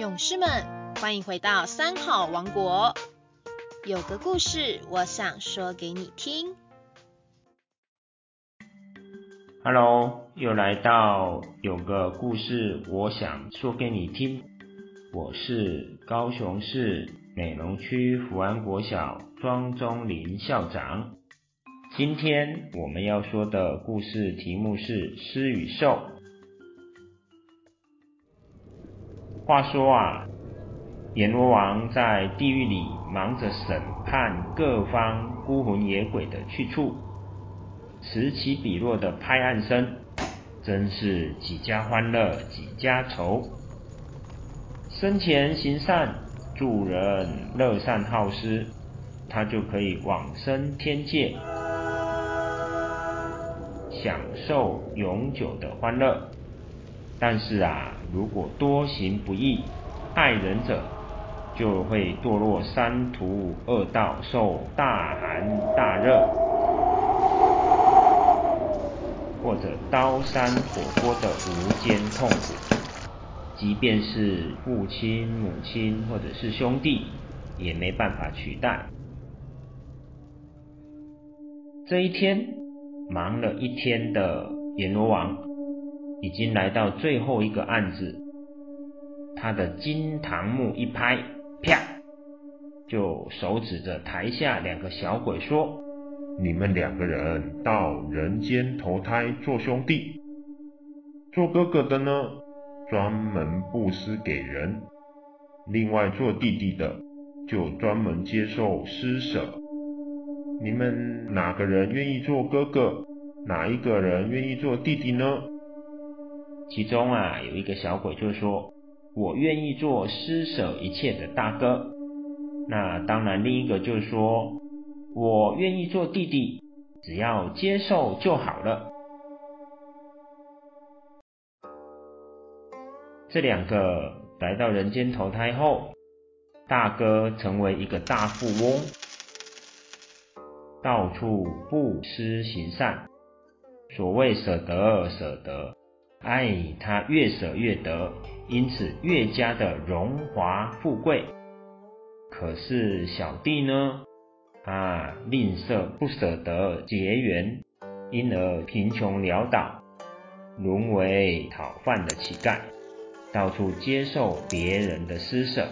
勇士们，欢迎回到三好王国。有个故事，我想说给你听。Hello，又来到有个故事，我想说给你听。我是高雄市美浓区福安国小庄中林校长。今天我们要说的故事题目是《狮与兽》。话说啊，阎罗王在地狱里忙着审判各方孤魂野鬼的去处，此起彼落的拍案声，真是几家欢乐几家愁。生前行善，助人乐善好施，他就可以往生天界，享受永久的欢乐。但是啊，如果多行不义、害人者，就会堕落三途恶道，受大寒大热，或者刀山火锅的无间痛苦。即便是父亲、母亲或者是兄弟，也没办法取代。这一天，忙了一天的阎罗王。已经来到最后一个案子，他的金堂木一拍，啪，就手指着台下两个小鬼说：“你们两个人到人间投胎做兄弟，做哥哥的呢，专门布施给人；另外做弟弟的，就专门接受施舍。你们哪个人愿意做哥哥？哪一个人愿意做弟弟呢？”其中啊，有一个小鬼就说：“我愿意做施舍一切的大哥。”那当然，另一个就是说：“我愿意做弟弟，只要接受就好了。”这两个来到人间投胎后，大哥成为一个大富翁，到处布施行善。所谓舍得，舍得。哎，他越舍越得，因此越加的荣华富贵。可是小弟呢？啊，吝啬不舍得结缘，因而贫穷潦倒，沦为讨饭的乞丐，到处接受别人的施舍。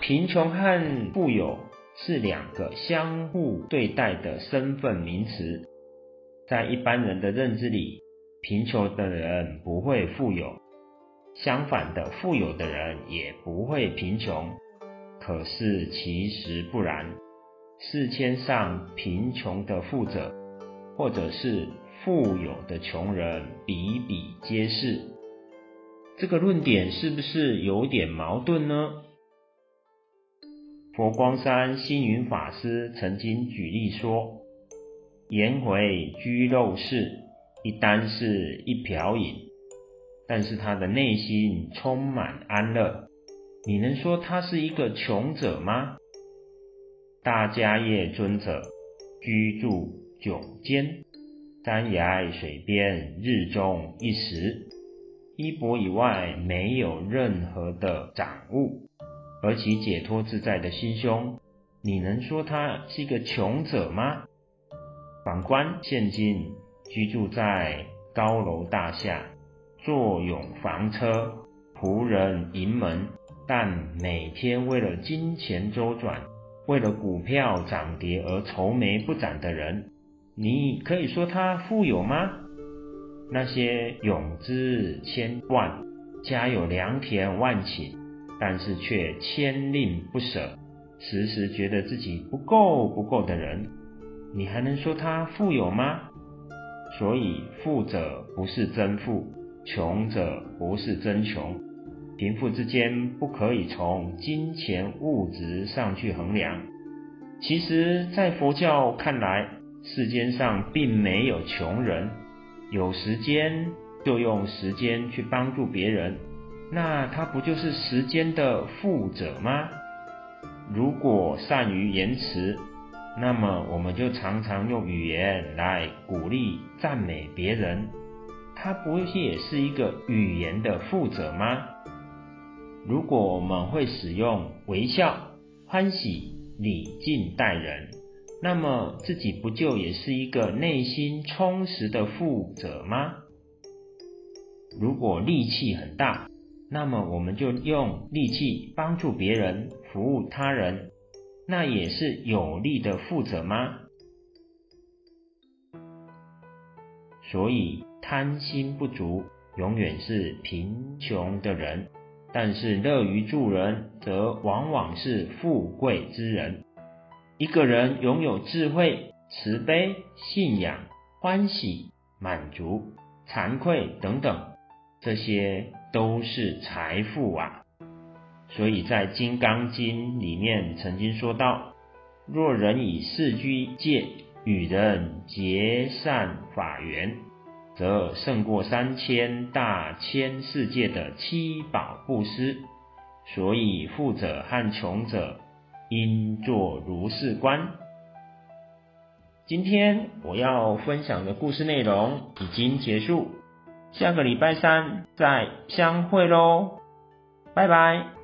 贫穷和富有是两个相互对待的身份名词。在一般人的认知里，贫穷的人不会富有，相反的，富有的人也不会贫穷。可是其实不然，世间上贫穷的富者，或者是富有的穷人比比皆是。这个论点是不是有点矛盾呢？佛光山星云法师曾经举例说。颜回居陋室，一单是一瓢饮，但是他的内心充满安乐。你能说他是一个穷者吗？大迦叶尊者居住迥间，山崖水边，日中一时，衣钵以外没有任何的掌物，而其解脱自在的心胸，你能说他是一个穷者吗？反观现今居住在高楼大厦、坐拥房车、仆人盈门，但每天为了金钱周转、为了股票涨跌而愁眉不展的人，你可以说他富有吗？那些永资千万、家有良田万顷，但是却千吝不舍、时时觉得自己不够不够的人。你还能说他富有吗？所以富者不是真富，穷者不是真穷，贫富之间不可以从金钱物质上去衡量。其实，在佛教看来，世间上并没有穷人，有时间就用时间去帮助别人，那他不就是时间的富者吗？如果善于言辞。那么，我们就常常用语言来鼓励、赞美别人，他不也是一个语言的负责吗？如果我们会使用微笑、欢喜、礼敬待人，那么自己不就也是一个内心充实的负责吗？如果力气很大，那么我们就用力气帮助别人、服务他人，那也是有力的负责吗？所以贪心不足，永远是贫穷的人；但是乐于助人，则往往是富贵之人。一个人拥有智慧、慈悲、信仰、欢喜、满足、惭愧等等，这些都是财富啊。所以在《金刚经》里面曾经说到：若人以四居戒与人结善法缘，则胜过三千大千世界的七宝布施。所以富者和穷者应作如是观。今天我要分享的故事内容已经结束，下个礼拜三再相会喽，拜拜。